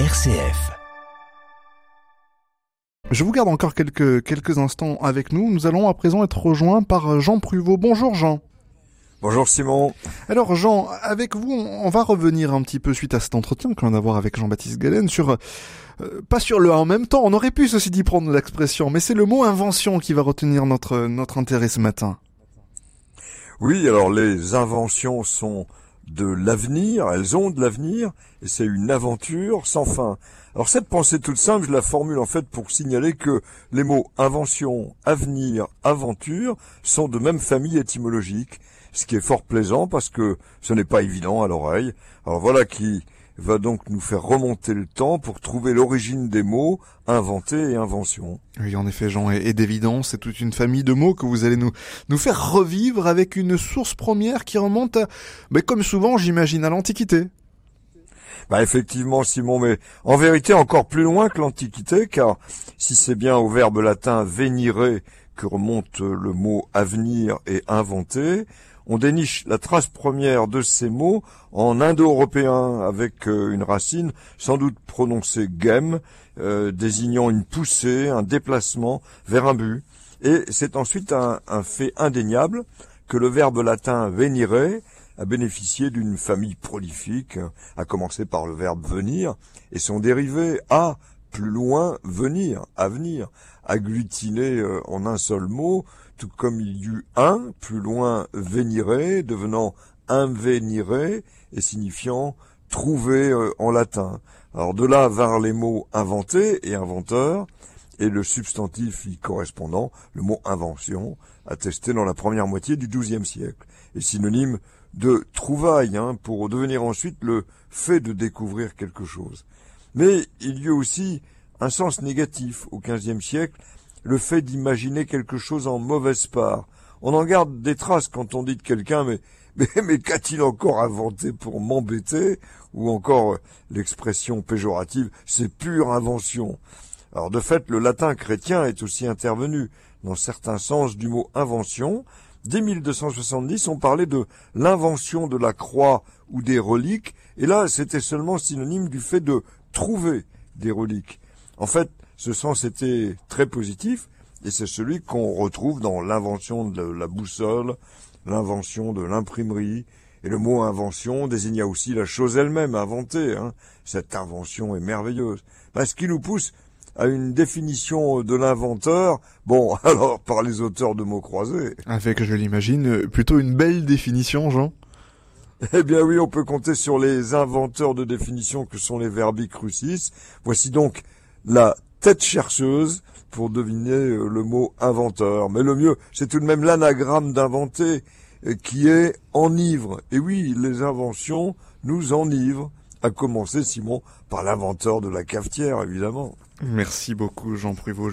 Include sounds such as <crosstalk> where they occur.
RCF. Je vous garde encore quelques, quelques instants avec nous. Nous allons à présent être rejoints par Jean Pruvot. Bonjour Jean. Bonjour Simon. Alors Jean, avec vous, on va revenir un petit peu suite à cet entretien qu'on vient d'avoir avec Jean-Baptiste Galen sur, euh, pas sur le en même temps, on aurait pu ceci dit prendre l'expression, mais c'est le mot invention qui va retenir notre, notre intérêt ce matin. Oui, alors les inventions sont de l'avenir, elles ont de l'avenir, et c'est une aventure sans fin. Alors cette pensée toute simple, je la formule en fait pour signaler que les mots invention, avenir, aventure sont de même famille étymologique, ce qui est fort plaisant parce que ce n'est pas évident à l'oreille. Alors voilà qui va donc nous faire remonter le temps pour trouver l'origine des mots inventés et invention. Oui, en effet, Jean, et, d'évidence, c'est toute une famille de mots que vous allez nous, nous faire revivre avec une source première qui remonte, mais comme souvent, j'imagine, à l'Antiquité. Bah effectivement, Simon, mais en vérité encore plus loin que l'Antiquité, car si c'est bien au verbe latin venire que remonte le mot avenir et inventer, on déniche la trace première de ces mots en indo-européen avec euh, une racine sans doute prononcée gem, euh, désignant une poussée, un déplacement vers un but. Et c'est ensuite un, fait indéniable que le verbe latin venire a bénéficié d'une famille prolifique, à commencer par le verbe venir, et son dérivé a, plus loin, venir, à venir, agglutiné euh, en un seul mot, tout comme il y eut un, plus loin venire, devenant invenire et signifiant trouver euh, en latin. Alors de là vinrent les mots inventé et inventeur, et le substantif y correspondant, le mot invention, attesté dans la première moitié du XIIe siècle, et synonyme de trouvaille, hein, pour devenir ensuite le fait de découvrir quelque chose. Mais il y eut aussi un sens négatif au XVe siècle, le fait d'imaginer quelque chose en mauvaise part. On en garde des traces quand on dit de quelqu'un, mais, <laughs> mais, mais qu'a-t-il encore inventé pour m'embêter? Ou encore euh, l'expression péjorative, c'est pure invention. Alors de fait, le latin chrétien est aussi intervenu dans certains sens du mot invention. Dès 1270, on parlait de l'invention de la croix ou des reliques, et là, c'était seulement synonyme du fait de trouver des reliques. En fait, ce sens était très positif, et c'est celui qu'on retrouve dans l'invention de la boussole, l'invention de l'imprimerie, et le mot invention désigna aussi la chose elle-même inventée. Hein. Cette invention est merveilleuse. Parce ce qui nous pousse à une définition de l'inventeur, bon, <laughs> alors par les auteurs de mots croisés. Avec, je l'imagine, plutôt une belle définition, Jean. Eh bien oui, on peut compter sur les inventeurs de définition que sont les verbi crucis. Voici donc la tête chercheuse pour deviner euh, le mot inventeur. Mais le mieux, c'est tout de même l'anagramme d'inventer euh, qui est enivre. Et oui, les inventions nous enivrent, à commencer, Simon, par l'inventeur de la cafetière, évidemment. Merci beaucoup, Jean Pruvot.